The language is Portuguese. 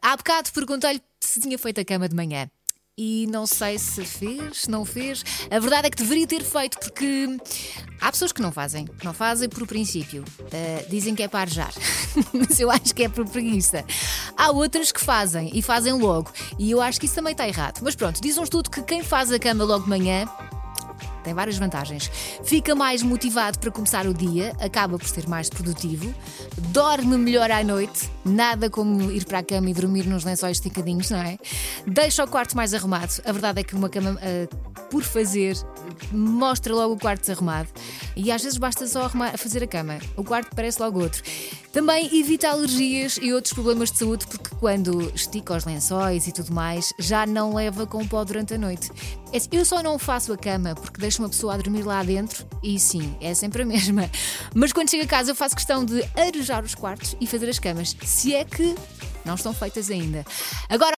Há bocado perguntei-lhe se tinha feito a cama de manhã. E não sei se fez, não fez. A verdade é que deveria ter feito, porque há pessoas que não fazem. Não fazem por princípio. Uh, dizem que é para arejar. Mas eu acho que é por preguiça. Há outras que fazem e fazem logo. E eu acho que isso também está errado. Mas pronto, diz um estudo que quem faz a cama logo de manhã tem várias vantagens. Fica mais motivado para começar o dia, acaba por ser mais produtivo, dorme melhor à noite, nada como ir para a cama e dormir nos lençóis esticadinhos, não é? Deixa o quarto mais arrumado. A verdade é que uma cama uh, por fazer mostra logo o quarto desarrumado e às vezes basta só arrumar, fazer a cama. O quarto parece logo outro. Também evita alergias e outros problemas de saúde, porque quando estica os lençóis e tudo mais, já não leva com pó durante a noite. É assim, eu só não faço a cama porque deixo uma pessoa a dormir lá dentro e sim, é sempre a mesma. Mas quando chego a casa, eu faço questão de arejar os quartos e fazer as camas, se é que não estão feitas ainda. Agora